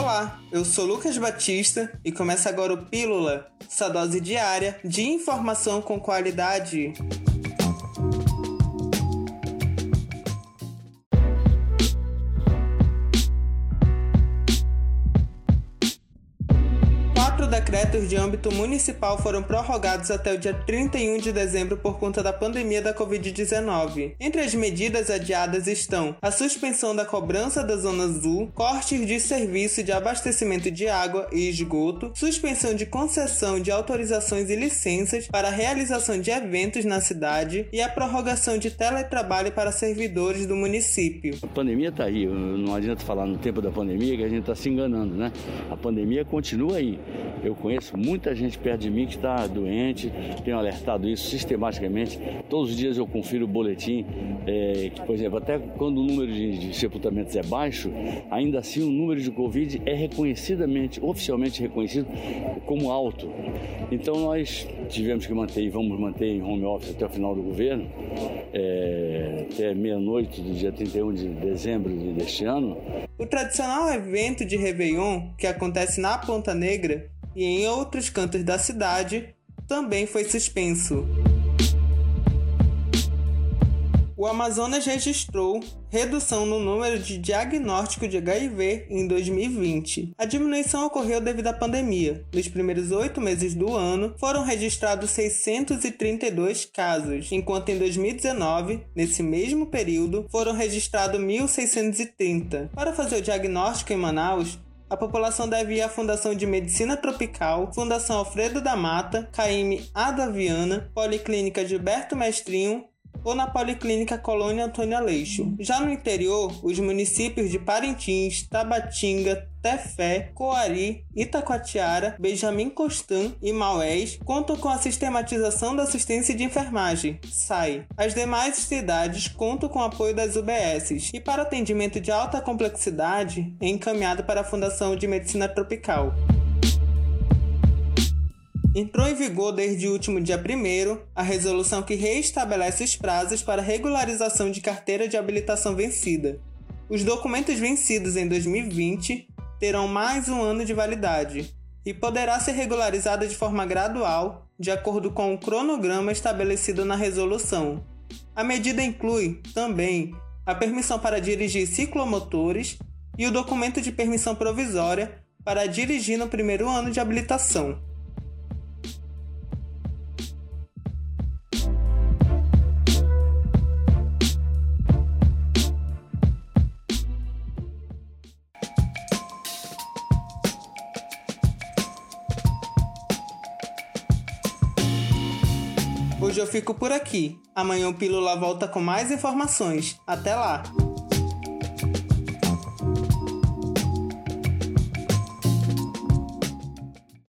Olá, eu sou Lucas Batista e começa agora o Pílula, sua dose diária de informação com qualidade. Decretos de âmbito municipal foram prorrogados até o dia 31 de dezembro por conta da pandemia da Covid-19. Entre as medidas adiadas estão a suspensão da cobrança da Zona Azul, cortes de serviço de abastecimento de água e esgoto, suspensão de concessão de autorizações e licenças para a realização de eventos na cidade e a prorrogação de teletrabalho para servidores do município. A pandemia está aí, não adianta falar no tempo da pandemia que a gente está se enganando, né? A pandemia continua aí. Eu conheço muita gente perto de mim que está doente, tenho alertado isso sistematicamente. Todos os dias eu confiro o boletim, é, que, por exemplo, até quando o número de, de sepultamentos é baixo, ainda assim o número de Covid é reconhecidamente, oficialmente reconhecido como alto. Então nós tivemos que manter e vamos manter em home office até o final do governo, é, até meia-noite do dia 31 de dezembro deste ano. O tradicional evento de Réveillon, que acontece na Ponta Negra, e em outros cantos da cidade também foi suspenso. O Amazonas registrou redução no número de diagnóstico de HIV em 2020. A diminuição ocorreu devido à pandemia. Nos primeiros oito meses do ano, foram registrados 632 casos, enquanto em 2019, nesse mesmo período, foram registrados 1.630. Para fazer o diagnóstico em Manaus, a população deve ir à Fundação de Medicina Tropical, Fundação Alfredo da Mata, Caime Adaviana, Policlínica Gilberto Mestrinho ou na Policlínica Colônia Antônia Leixo. Já no interior, os municípios de Parintins, Tabatinga, Tefé, Coari, Itacoatiara, Benjamin Constant e Maués contam com a sistematização da assistência de enfermagem, SAI. As demais cidades contam com o apoio das UBSs e para atendimento de alta complexidade é encaminhado para a Fundação de Medicina Tropical. Entrou em vigor desde o último dia 1 a resolução que reestabelece os prazos para regularização de carteira de habilitação vencida. Os documentos vencidos em 2020 terão mais um ano de validade e poderá ser regularizada de forma gradual, de acordo com o cronograma estabelecido na resolução. A medida inclui, também, a permissão para dirigir ciclomotores e o documento de permissão provisória para dirigir no primeiro ano de habilitação. Hoje eu fico por aqui. Amanhã o Pílula volta com mais informações. Até lá!